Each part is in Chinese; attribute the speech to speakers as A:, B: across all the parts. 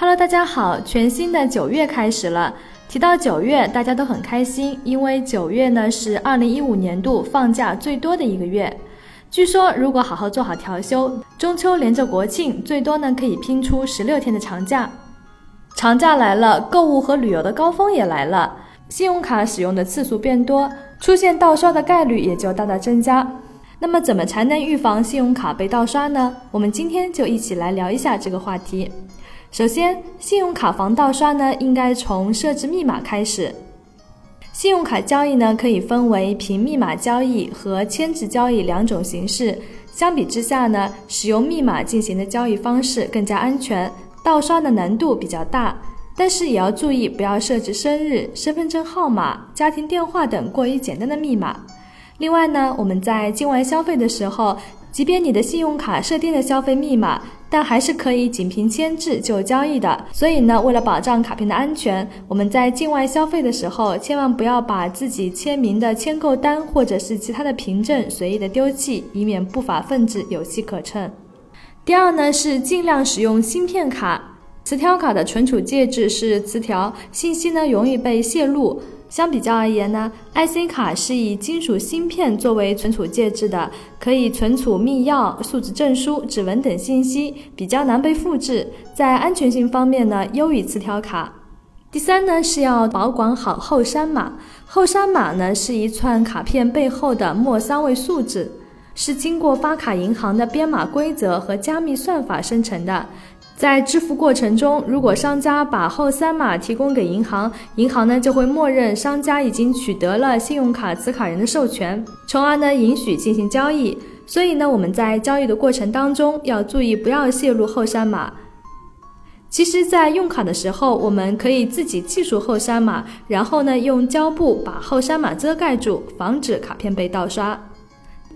A: Hello，大家好，全新的九月开始了。提到九月，大家都很开心，因为九月呢是二零一五年度放假最多的一个月。据说，如果好好做好调休，中秋连着国庆，最多呢可以拼出十六天的长假。长假来了，购物和旅游的高峰也来了，信用卡使用的次数变多，出现盗刷的概率也就大大增加。那么，怎么才能预防信用卡被盗刷呢？我们今天就一起来聊一下这个话题。首先，信用卡防盗刷呢，应该从设置密码开始。信用卡交易呢，可以分为凭密码交易和签字交易两种形式。相比之下呢，使用密码进行的交易方式更加安全，盗刷的难度比较大。但是也要注意，不要设置生日、身份证号码、家庭电话等过于简单的密码。另外呢，我们在境外消费的时候，即便你的信用卡设定了消费密码，但还是可以仅凭签字就交易的。所以呢，为了保障卡片的安全，我们在境外消费的时候，千万不要把自己签名的签购单或者是其他的凭证随意的丢弃，以免不法分子有机可乘。第二呢，是尽量使用芯片卡。磁条卡的存储介质是磁条，信息呢容易被泄露。相比较而言呢，IC 卡是以金属芯片作为存储介质的，可以存储密钥、数字证书、指纹等信息，比较难被复制，在安全性方面呢优于磁条卡。第三呢是要保管好后三码，后三码呢是一串卡片背后的末三位数字，是经过发卡银行的编码规则和加密算法生成的。在支付过程中，如果商家把后三码提供给银行，银行呢就会默认商家已经取得了信用卡持卡人的授权，从而呢允许进行交易。所以呢，我们在交易的过程当中要注意不要泄露后三码。其实，在用卡的时候，我们可以自己记住后三码，然后呢用胶布把后三码遮盖住，防止卡片被盗刷。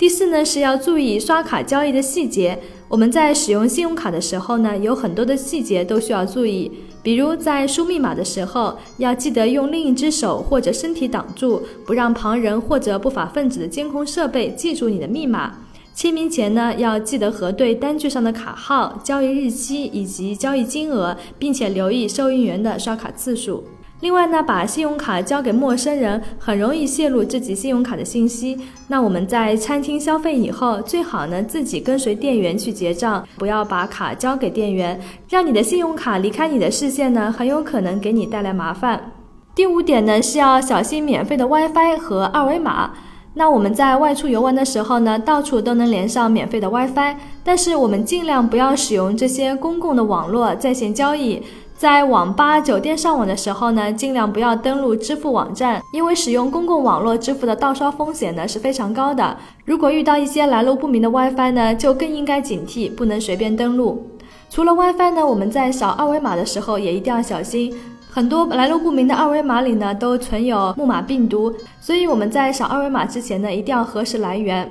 A: 第四呢是要注意刷卡交易的细节。我们在使用信用卡的时候呢，有很多的细节都需要注意。比如在输密码的时候，要记得用另一只手或者身体挡住，不让旁人或者不法分子的监控设备记住你的密码。签名前呢，要记得核对单据上的卡号、交易日期以及交易金额，并且留意收银员的刷卡次数。另外呢，把信用卡交给陌生人，很容易泄露自己信用卡的信息。那我们在餐厅消费以后，最好呢自己跟随店员去结账，不要把卡交给店员，让你的信用卡离开你的视线呢，很有可能给你带来麻烦。第五点呢，是要小心免费的 WiFi 和二维码。那我们在外出游玩的时候呢，到处都能连上免费的 WiFi，但是我们尽量不要使用这些公共的网络在线交易。在网吧、酒店上网的时候呢，尽量不要登录支付网站，因为使用公共网络支付的盗刷风险呢是非常高的。如果遇到一些来路不明的 WiFi 呢，就更应该警惕，不能随便登录。除了 WiFi 呢，我们在扫二维码的时候也一定要小心，很多来路不明的二维码里呢都存有木马病毒，所以我们在扫二维码之前呢，一定要核实来源。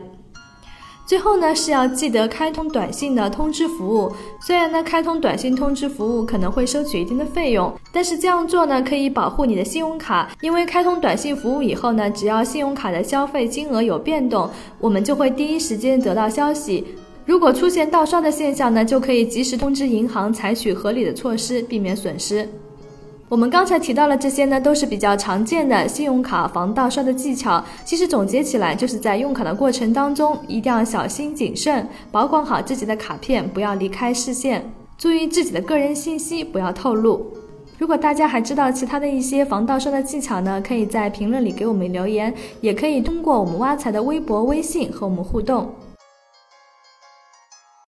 A: 最后呢，是要记得开通短信的通知服务。虽然呢，开通短信通知服务可能会收取一定的费用，但是这样做呢，可以保护你的信用卡。因为开通短信服务以后呢，只要信用卡的消费金额有变动，我们就会第一时间得到消息。如果出现盗刷的现象呢，就可以及时通知银行，采取合理的措施，避免损失。我们刚才提到了这些呢，都是比较常见的信用卡防盗刷的技巧。其实总结起来，就是在用卡的过程当中，一定要小心谨慎，保管好自己的卡片，不要离开视线，注意自己的个人信息不要透露。如果大家还知道其他的一些防盗刷的技巧呢，可以在评论里给我们留言，也可以通过我们挖财的微博、微信和我们互动。